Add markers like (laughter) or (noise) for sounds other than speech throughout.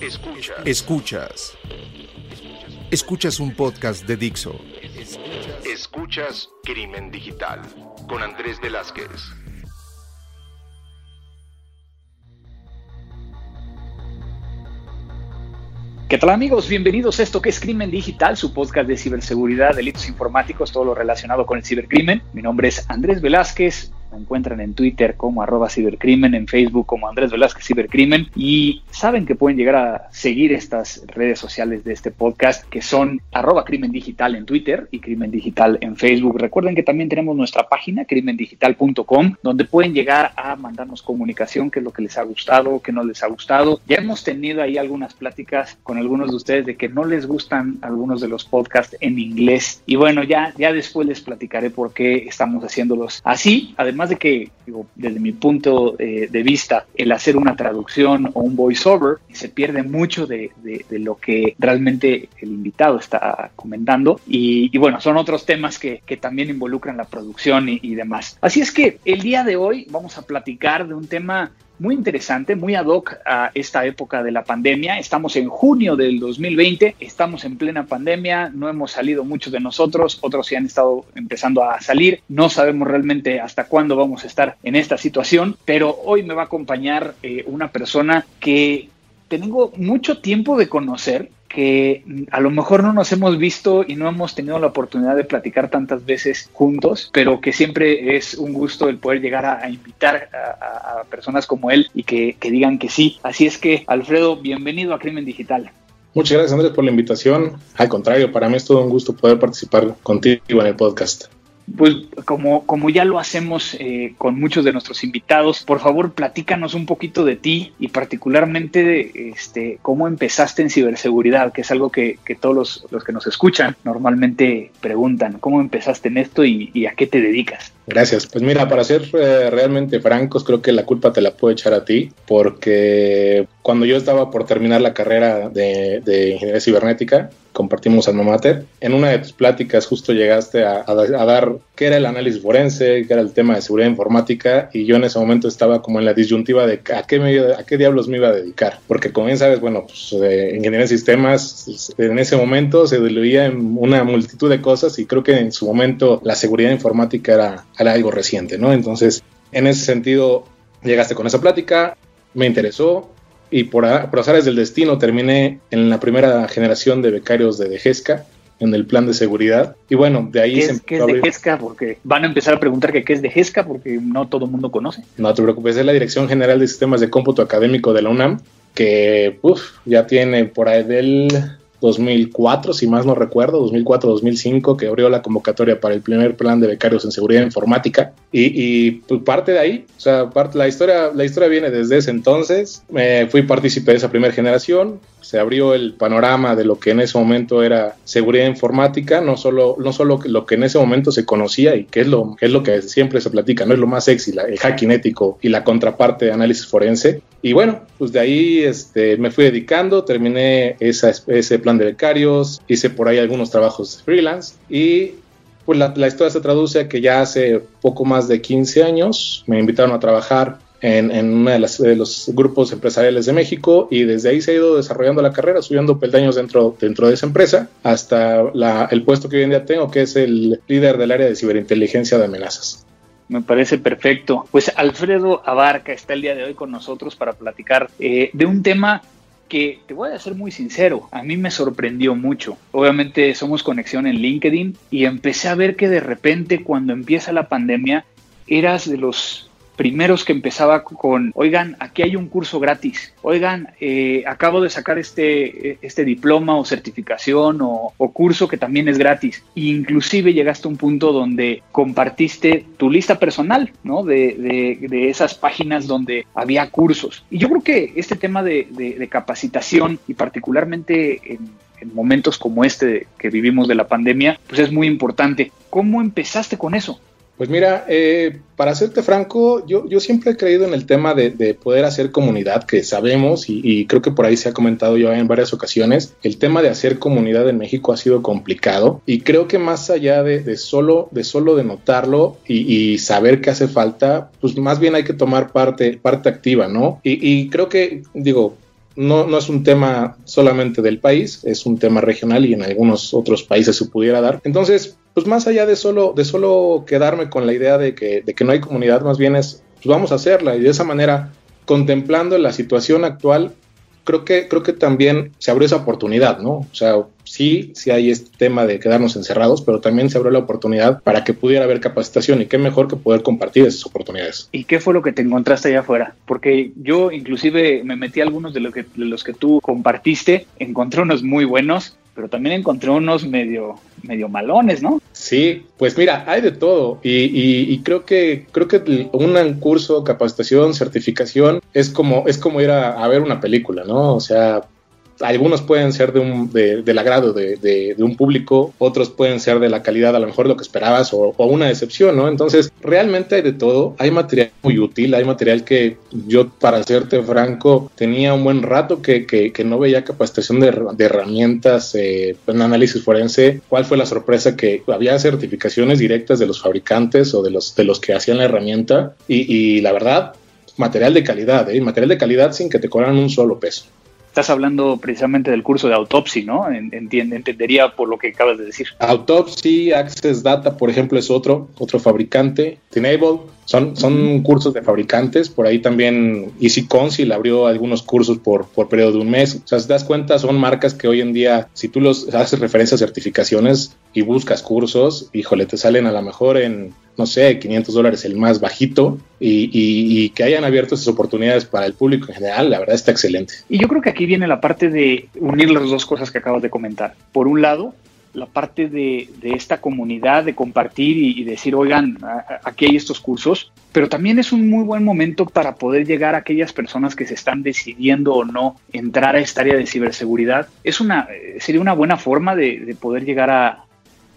Escuchas. Escuchas. Escuchas un podcast de Dixo. Escuchas Crimen Digital con Andrés Velázquez. ¿Qué tal amigos? Bienvenidos a esto que es Crimen Digital, su podcast de ciberseguridad, delitos informáticos, todo lo relacionado con el cibercrimen. Mi nombre es Andrés Velázquez, me encuentran en Twitter como arroba cibercrimen, en Facebook como Andrés Velázquez Cibercrimen y saben que pueden llegar a seguir estas redes sociales de este podcast que son arroba crimen digital en Twitter y crimen digital en Facebook. Recuerden que también tenemos nuestra página crimendigital.com donde pueden llegar a mandarnos comunicación, qué es lo que les ha gustado, qué no les ha gustado. Ya hemos tenido ahí algunas pláticas con algunos de ustedes de que no les gustan algunos de los podcasts en inglés y bueno, ya, ya después les platicaré por qué estamos haciéndolos así. Además, además de que, digo, desde mi punto eh, de vista, el hacer una traducción o un voiceover se pierde mucho de, lo que realmente el invitado está comentando. Y, bueno, son otros temas que, también involucran la producción y demás. Así es que el día de hoy vamos a platicar de un tema muy interesante, muy ad hoc a esta época de la pandemia. Estamos en junio del 2020, estamos en plena pandemia, no hemos salido muchos de nosotros, otros sí han estado empezando a salir, no sabemos realmente hasta cuándo vamos a estar en esta situación, pero hoy me va a acompañar eh, una persona que tengo mucho tiempo de conocer, que a lo mejor no nos hemos visto y no hemos tenido la oportunidad de platicar tantas veces juntos, pero que siempre es un gusto el poder llegar a, invitar a, personas como él y que, que digan que sí. Así es que, Alfredo, bienvenido a Crimen Digital. Muchas gracias Andrés por la invitación. Al contrario, para mí es todo un gusto poder participar contigo en el podcast pues como, como ya lo hacemos eh, con muchos de nuestros invitados, por favor platícanos un poquito de ti y particularmente este, cómo empezaste en ciberseguridad, que es algo que, todos los, que nos escuchan normalmente preguntan, ¿cómo empezaste en esto y, a qué te dedicas? Gracias. Pues mira, para ser eh, realmente francos, creo que la culpa te la puedo echar a ti, porque cuando yo estaba por terminar la carrera de, de ingeniería cibernética, compartimos alma mater. En una de tus pláticas justo llegaste a, dar qué era el análisis forense, qué era el tema de seguridad informática y yo en ese momento estaba como en la disyuntiva de a qué, a qué diablos me iba a dedicar. Porque como bien sabes, bueno, pues eh, ingeniería de sistemas en ese momento se diluía en una multitud de cosas y creo que en su momento la seguridad informática era, era algo reciente, ¿no? Entonces, en ese sentido, llegaste con esa plática, me interesó, y por, por azares del destino terminé en la primera generación de becarios de Degesca en el plan de seguridad. Y bueno, de ahí ¿Qué es, ¿qué es Degesca? Porque van a empezar a preguntar que qué es Degesca porque no todo el mundo conoce. No te preocupes, es la Dirección General de Sistemas de Cómputo Académico de la UNAM, que ya tiene por ahí del 2004, si más no recuerdo, 2004-2005, que abrió la convocatoria para el primer plan de becarios en seguridad informática. Y, pues, parte de ahí, o sea, parte, la, historia, la historia viene desde ese entonces. me fui partícipe de esa primera generación, se abrió el panorama de lo que en ese momento era seguridad informática, no solo, no solo lo que en ese momento se conocía y que es lo, es lo que siempre se platica, no es lo más sexy, el hacking ético y la contraparte de análisis forense. Y bueno, pues de ahí este, me fui dedicando, terminé ese plan de becarios, hice por ahí algunos trabajos freelance y pues la, la historia se traduce a que ya hace poco más de 15 años me invitaron a trabajar en, uno de, de, los grupos empresariales de México y desde ahí se ha ido desarrollando la carrera, subiendo peldaños dentro, dentro de esa empresa hasta el puesto que hoy en día tengo, que es el líder del área de ciberinteligencia de amenazas. Me parece perfecto. Pues Alfredo Abarca está el día de hoy con nosotros para platicar eh, de un tema que te voy a ser muy sincero, a mí me sorprendió mucho. Obviamente somos conexión en LinkedIn y empecé a ver que de repente cuando empieza la pandemia eras de los primeros que empezaba con, oigan, aquí hay un curso gratis, oigan, eh, acabo de sacar este, este diploma o certificación o, curso que también es gratis. E inclusive llegaste a un punto donde compartiste tu lista personal, ¿no? De, de, esas páginas donde había cursos. Y yo creo que este tema de, de capacitación y particularmente en, en momentos como este que vivimos de la pandemia, pues es muy importante. ¿Cómo empezaste con eso? Pues mira, eh, para serte franco, yo, yo, siempre he creído en el tema de, poder hacer comunidad, que sabemos, y, creo que por ahí se ha comentado yo en varias ocasiones, el tema de hacer comunidad en México ha sido complicado y creo que más allá de, solo, de solo de notarlo y, saber que hace falta, pues más bien hay que tomar parte, parte activa, ¿no? Y, y creo que, digo, no, no es un tema solamente del país, es un tema regional y en algunos otros países se pudiera dar. Entonces, pues más allá de solo, de solo quedarme con la idea de que, de que no hay comunidad, más bien es, pues vamos a hacerla y de esa manera, contemplando la situación actual, creo que, creo que también se abrió esa oportunidad, ¿no? O sea, sí, sí hay este tema de quedarnos encerrados, pero también se abrió la oportunidad para que pudiera haber capacitación y qué mejor que poder compartir esas oportunidades. ¿Y qué fue lo que te encontraste allá afuera? Porque yo inclusive me metí a algunos de, lo que, de los que tú compartiste, encontré unos muy buenos, pero también encontré unos medio, medio malones, ¿no? Sí, pues mira, hay de todo y, creo que creo que un curso, capacitación, certificación es como es como ir a, a ver una película, ¿no? O sea, algunos pueden ser de un, de, del agrado de, un público, otros pueden ser de la calidad a lo mejor lo que esperabas o, una decepción, ¿no? Entonces, realmente hay de todo, hay material muy útil, hay material que yo, para serte franco, tenía un buen rato que, que, que no veía capacitación de, herramientas eh, en análisis forense. ¿Cuál fue la sorpresa? Que había certificaciones directas de los fabricantes o de los, de los que hacían la herramienta y, y la verdad, material de calidad, ¿eh? material de calidad sin que te cobran un solo peso. Estás hablando precisamente del curso de autopsy, ¿no? entendería por lo que acabas de decir. Autopsy, Access Data, por ejemplo, es otro, otro fabricante. Tenable, son, son cursos de fabricantes. Por ahí también Easy Council abrió algunos cursos por, por periodo de un mes. O sea, si te das cuenta, son marcas que hoy en día, si tú los haces referencia a certificaciones y buscas cursos, híjole, te salen a lo mejor en no sé, 500 dólares el más bajito y, que hayan abierto esas oportunidades para el público en general, la verdad está excelente. Y yo creo que aquí viene la parte de unir las dos cosas que acabas de comentar. Por un lado, la parte de, esta comunidad, de compartir y, decir, oigan, aquí hay estos cursos, pero también es un muy buen momento para poder llegar a aquellas personas que se están decidiendo o no entrar a esta área de ciberseguridad. Es una, sería una buena forma de poder llegar a,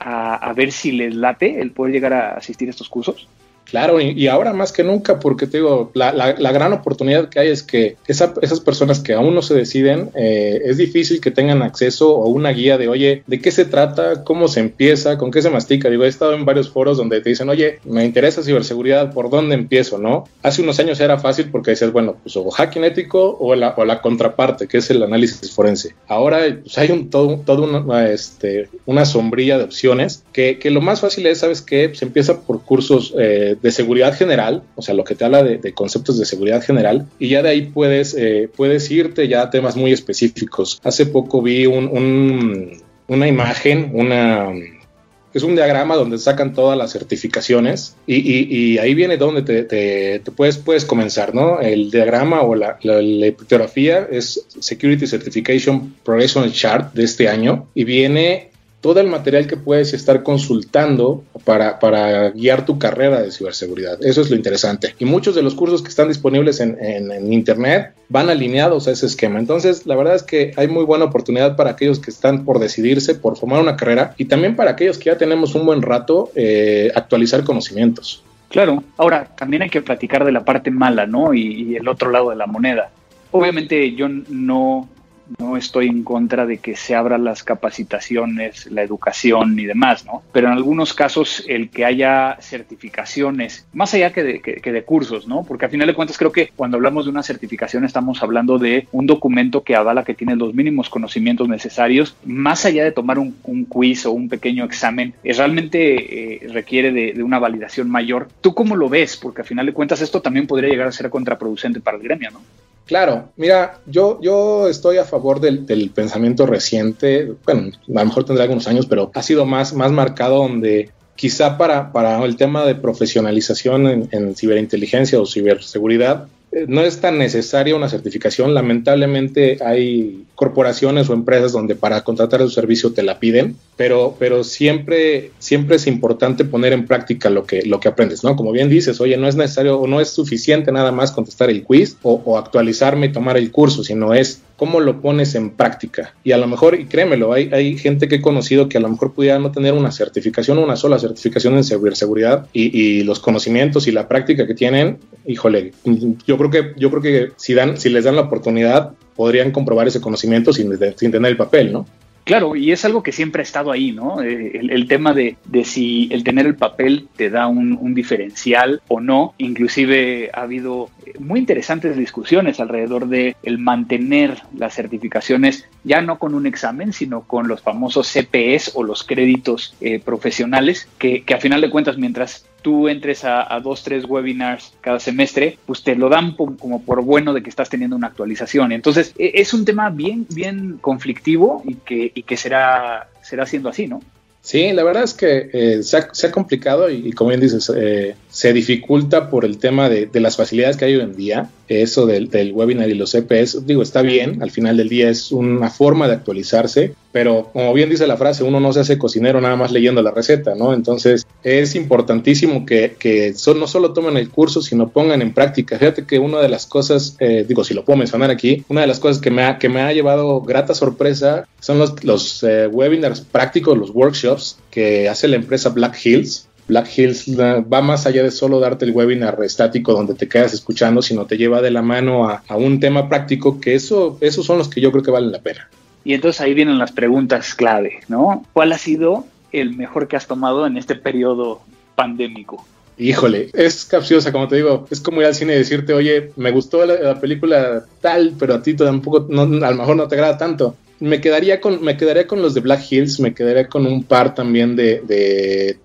a, ver si les late el poder llegar a asistir a estos cursos? Claro, y, ahora más que nunca, porque te digo, la, la, gran oportunidad que hay es que esas personas que aún no se deciden, eh, es difícil que tengan acceso o una guía de, oye, ¿de qué se trata? ¿Cómo se empieza? ¿Con qué se mastica? Digo, he estado en varios foros donde te dicen, oye, me interesa ciberseguridad, ¿por dónde empiezo? ¿No? Hace unos años era fácil porque decías, bueno, pues o hacking ético o la, o la contraparte, que es el análisis forense. Ahora pues, hay un, todo, todo una, este, una sombrilla de opciones que, que, lo más fácil es, ¿sabes qué? Se empieza por cursos eh, de seguridad general, o sea, lo que te habla de, conceptos de seguridad general, y ya de ahí puedes, eh, puedes irte ya a temas muy específicos. Hace poco vi un, una imagen, una es un diagrama donde sacan todas las certificaciones y, y, ahí viene donde te, te, puedes, puedes comenzar, ¿no? El diagrama o la, la, es Security Certification Progression Chart de este año y viene todo el material que puedes estar consultando para, para, guiar tu carrera de ciberseguridad. Eso es lo interesante. Y muchos de los cursos que están disponibles en, en, Internet van alineados a ese esquema. Entonces, la verdad es que hay muy buena oportunidad para aquellos que están por decidirse, por formar una carrera y también para aquellos que ya tenemos un buen rato eh, actualizar conocimientos. Claro, ahora también hay que platicar de la parte mala, ¿no? Y el otro lado de la moneda. Obviamente yo no no estoy en contra de que se abran las capacitaciones, la educación y demás, ¿no? Pero en algunos casos el que haya certificaciones, más allá que de, que, de cursos, ¿no? Porque al final de cuentas creo que cuando hablamos de una certificación estamos hablando de un documento que avala que tiene los mínimos conocimientos necesarios, más allá de tomar un, quiz o un pequeño examen, es realmente eh, requiere de, de una validación mayor. ¿Tú cómo lo ves? Porque al final de cuentas esto también podría llegar a ser contraproducente para el gremio, ¿no? Claro, mira, yo, yo estoy a favor del, pensamiento reciente, bueno, a lo mejor tendrá algunos años, pero ha sido más, más marcado donde quizá para, para el tema de profesionalización en, en ciberinteligencia o ciberseguridad, no es tan necesaria una certificación. Lamentablemente hay corporaciones o empresas donde para contratar su servicio te la piden, pero, pero siempre, siempre es importante poner en práctica lo que, lo que aprendes, ¿no? Como bien dices, oye, no es necesario o no es suficiente nada más contestar el quiz o, actualizarme y tomar el curso, sino es cómo lo pones en práctica. Y a lo mejor, y créemelo, hay, hay gente que he conocido que a lo mejor pudiera no tener una certificación, una sola certificación en ciberseguridad y, y los conocimientos y la práctica que tienen, híjole, yo creo que, yo creo que si, dan, si les dan la oportunidad, podrían comprobar ese conocimiento sin, sin tener el papel, ¿no? Claro, y es algo que siempre ha estado ahí, ¿no? Eh, el, tema de, si el tener el papel te da un, diferencial o no. Inclusive ha habido muy interesantes discusiones alrededor de el mantener las certificaciones ya no con un examen, sino con los famosos CPS o los créditos eh, profesionales, que, que a final de cuentas, mientras tú entres a, dos, tres webinars cada semestre, pues te lo dan como por bueno de que estás teniendo una actualización. Entonces, e, es un tema bien, bien conflictivo y que, y que será, será siendo así, ¿no? Sí, la verdad es que eh, se, ha, complicado y, como bien dices, eh, se dificulta por el tema de, las facilidades que hay hoy en día. Eso del, webinar y los EPS, digo, está bien, al final del día es una forma de actualizarse, pero como bien dice la frase, uno no se hace cocinero nada más leyendo la receta, ¿no? Entonces es importantísimo que, que no solo tomen el curso, sino pongan en práctica. Fíjate que una de las cosas, eh, digo, si lo puedo mencionar aquí, una de las cosas que me ha, que me ha llevado grata sorpresa son los, los webinars prácticos, los workshops que hace la empresa Black Hills Black Hills va más allá de solo darte el webinar estático donde te quedas escuchando, sino te lleva de la mano a, un tema práctico que eso, esos son los que yo creo que valen la pena. Y entonces ahí vienen las preguntas clave, ¿no? ¿Cuál ha sido el mejor que has tomado en este periodo pandémico? Híjole, es capciosa, como te digo, es como ir al cine y decirte, oye, me gustó la, película tal, pero a ti tampoco, no, a lo mejor no te agrada tanto. Me quedaría con, me quedaría con los de Black Hills, me quedaría con un par también de, de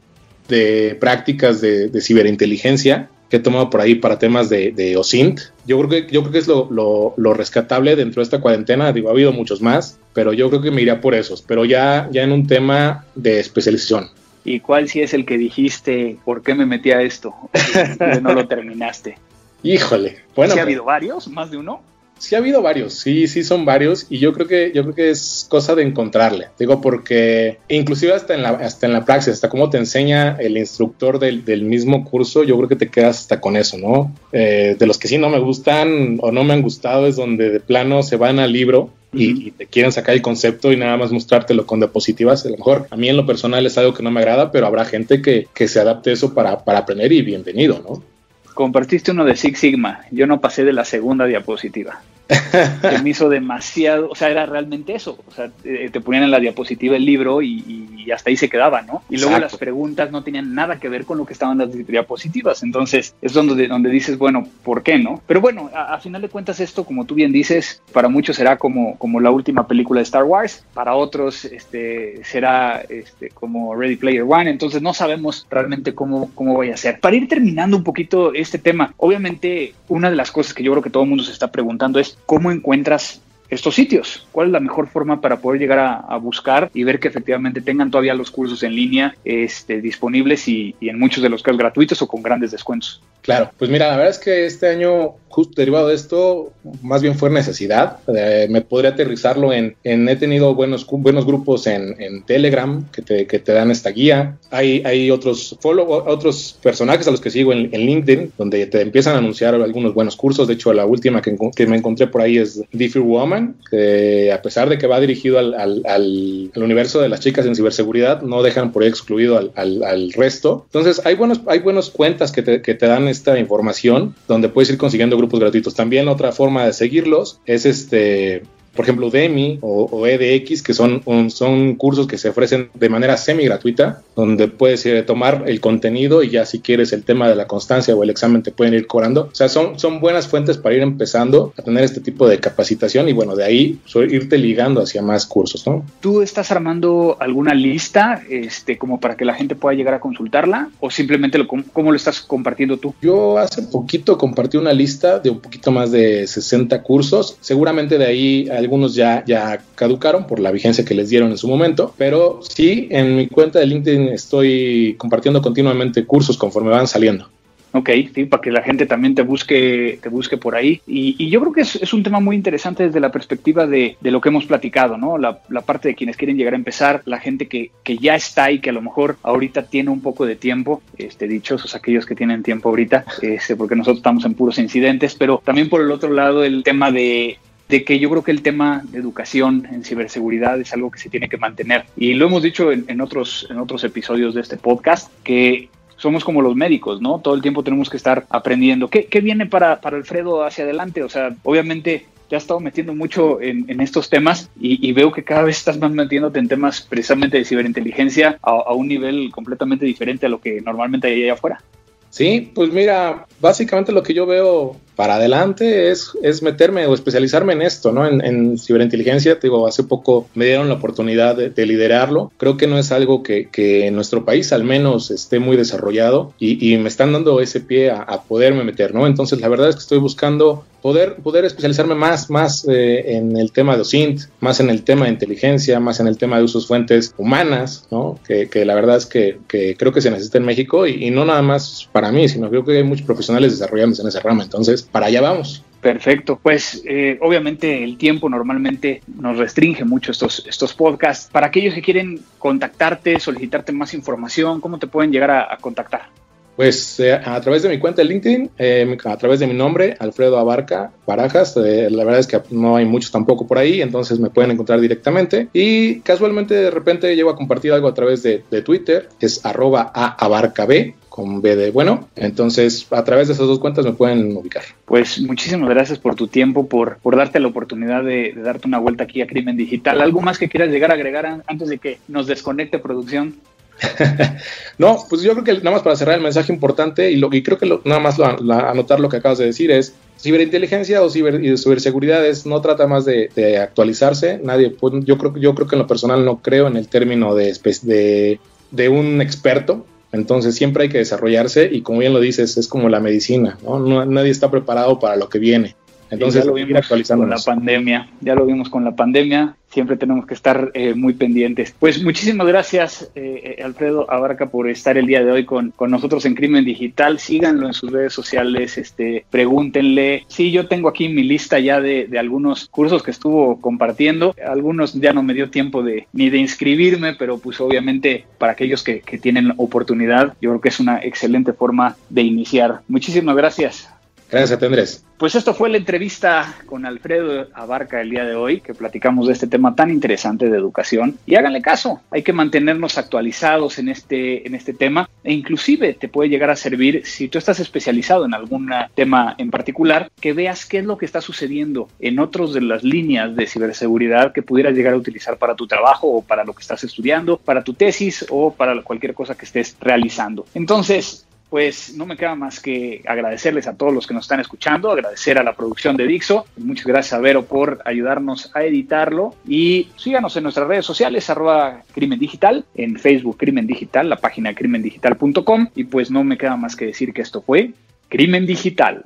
de prácticas de, ciberinteligencia que he tomado por ahí para temas de, OSINT. Yo creo que, yo creo que es lo, rescatable dentro de esta cuarentena. Digo, ha habido muchos más, pero yo creo que me iría por esos, pero ya, ya en un tema de especialización. ¿Y cuál si es el que dijiste, por qué me metí a esto? (laughs) no lo terminaste. Híjole, bueno. ¿Sí ha habido varios? ¿Más de uno? Sí ha habido varios, sí, sí son varios y yo creo que yo creo que es cosa de encontrarle. Digo porque inclusive hasta en la hasta en la praxis, hasta cómo te enseña el instructor del, mismo curso, yo creo que te quedas hasta con eso, ¿no? Eh, de los que sí no me gustan o no me han gustado es donde de plano se van al libro y, te quieren sacar el concepto y nada más mostrártelo con diapositivas. A lo mejor a mí en lo personal es algo que no me agrada, pero habrá gente que, que se adapte a eso para, para aprender y bienvenido, ¿no? Compartiste uno de Six Sigma. Yo no pasé de la segunda diapositiva. (laughs) que me hizo demasiado, o sea, era realmente eso, o sea, te, ponían en la diapositiva el libro y, hasta ahí se quedaba, ¿no? Y luego las preguntas no tenían nada que ver con lo que estaban las diapositivas, entonces es donde, donde dices, bueno, ¿por qué no? Pero bueno, a, final de cuentas esto, como tú bien dices, para muchos será como, como la última película de Star Wars, para otros este, será este, como Ready Player One, entonces no sabemos realmente cómo, cómo vaya a ser. Para ir terminando un poquito este tema, obviamente una de las cosas que yo creo que todo el mundo se está preguntando es, ¿cómo encuentras estos sitios? ¿Cuál es la mejor forma para poder llegar a, buscar y ver que efectivamente tengan todavía los cursos en línea este, disponibles y, y, en muchos de los casos gratuitos o con grandes descuentos? Claro, pues mira, la verdad es que este año justo derivado de esto, más bien fue necesidad. Eh, me podría aterrizarlo en, he tenido buenos, buenos grupos en, Telegram que te, que te, dan esta guía. Hay, hay otros, follow, otros personajes a los que sigo en, LinkedIn, donde te empiezan a anunciar algunos buenos cursos. De hecho, la última que, que me encontré por ahí es Differ Woman, que a pesar de que va dirigido al, al, al, universo de las chicas en ciberseguridad, no dejan por ahí excluido al, resto. Entonces, hay buenos, hay buenas cuentas que te, que te dan esta información, donde puedes ir consiguiendo grupos gratuitos. También otra forma de seguirlos es este por ejemplo, DEMI o, EDX, que son, son cursos que se ofrecen de manera semi gratuita, donde puedes eh, tomar el contenido y ya si quieres el tema de la constancia o el examen te pueden ir cobrando. O sea, son, son buenas fuentes para ir empezando a tener este tipo de capacitación y bueno, de ahí irte ligando hacia más cursos, ¿no? ¿Tú estás armando alguna lista este, como para que la gente pueda llegar a consultarla o simplemente lo, cómo lo estás compartiendo tú? Yo hace poquito compartí una lista de un poquito más de 60 cursos. Seguramente de ahí algunos ya, ya caducaron por la vigencia que les dieron en su momento, pero sí, en mi cuenta de LinkedIn estoy compartiendo continuamente cursos conforme van saliendo. Ok, sí, para que la gente también te busque, te busque por ahí. Y, yo creo que es, un tema muy interesante desde la perspectiva de, lo que hemos platicado, ¿no? La, parte de quienes quieren llegar a empezar, la gente que, que, ya está y que a lo mejor ahorita tiene un poco de tiempo, este, dichosos aquellos que tienen tiempo ahorita, este, porque nosotros estamos en puros incidentes, pero también por el otro lado el tema de de que yo creo que el tema de educación en ciberseguridad es algo que se tiene que mantener. Y lo hemos dicho en, otros, en otros episodios de este podcast, que somos como los médicos, ¿no? Todo el tiempo tenemos que estar aprendiendo. ¿Qué, qué viene para, para Alfredo hacia adelante? O sea, obviamente te has estado metiendo mucho en, estos temas y, veo que cada vez estás más metiéndote en temas precisamente de ciberinteligencia a, a un nivel completamente diferente a lo que normalmente hay allá afuera. Sí, pues mira, básicamente lo que yo veo para adelante es, es meterme o especializarme en esto, ¿no? En, ciberinteligencia, te digo, hace poco me dieron la oportunidad de, liderarlo. Creo que no es algo que, que, en nuestro país al menos esté muy desarrollado y, y me están dando ese pie a, a, poderme meter, ¿no? Entonces la verdad es que estoy buscando poder, poder especializarme más, más eh, en el tema de OSINT, más en el tema de inteligencia, más en el tema de usos fuentes humanas, ¿no? Que, que la verdad es que, que, creo que se necesita en México y, y no nada más para mí, sino creo que hay muchos profesionales desarrollándose en esa rama. Entonces, para allá vamos. Perfecto, pues eh, obviamente el tiempo normalmente nos restringe mucho estos, estos podcasts. Para aquellos que quieren contactarte, solicitarte más información, ¿cómo te pueden llegar a, contactar? Pues eh, a través de mi cuenta de LinkedIn, eh, a través de mi nombre, Alfredo Abarca Barajas. la verdad es que no hay muchos tampoco por ahí, entonces me pueden encontrar directamente. Y casualmente de repente llego a compartir algo a través de, de Twitter, es arroba a B con B de bueno. Entonces, a través de esas dos cuentas me pueden ubicar. Pues muchísimas gracias por tu tiempo, por, por darte la oportunidad de, darte una vuelta aquí a Crimen Digital. ¿Algo más que quieras llegar a agregar antes de que nos desconecte producción? (laughs) no, pues yo creo que nada más para cerrar el mensaje importante y, lo, y creo que nada más anotar lo que acabas de decir es ciberinteligencia o ciberseguridad no trata más de, actualizarse. Nadie, pues, yo creo, yo creo que en lo personal no creo en el término de, de un experto entonces siempre hay que desarrollarse y como bien lo dices, es como la medicina, ¿no? nadie está preparado para lo que viene. Entonces, ya lo vimos con la pandemia, ya lo vimos con la pandemia, siempre tenemos que estar eh, muy pendientes. Pues muchísimas gracias, eh, eh, Alfredo Abarca, por estar el día de hoy con, con, nosotros en Crimen Digital. Síganlo en sus redes sociales, este, pregúntenle. Sí, yo tengo aquí mi lista ya de, de, algunos cursos que estuvo compartiendo. Algunos ya no me dio tiempo de ni de inscribirme, pero pues obviamente para aquellos que, que tienen oportunidad, yo creo que es una excelente forma de iniciar. Muchísimas gracias. Gracias, Andrés. Pues esto fue la entrevista con Alfredo Abarca el día de hoy, que platicamos de este tema tan interesante de educación. Y háganle caso, hay que mantenernos actualizados en este, en este tema e inclusive te puede llegar a servir si tú estás especializado en algún tema en particular, que veas qué es lo que está sucediendo en otros de las líneas de ciberseguridad que pudieras llegar a utilizar para tu trabajo o para lo que estás estudiando, para tu tesis o para cualquier cosa que estés realizando. Entonces, pues no me queda más que agradecerles a todos los que nos están escuchando, agradecer a la producción de Dixo, muchas gracias a Vero por ayudarnos a editarlo. Y síganos en nuestras redes sociales, arroba Crimen Digital, en Facebook Crimen Digital, la página crimendigital.com y pues no me queda más que decir que esto fue Crimen Digital.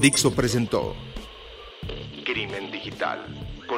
Dixo presentó Crimen Digital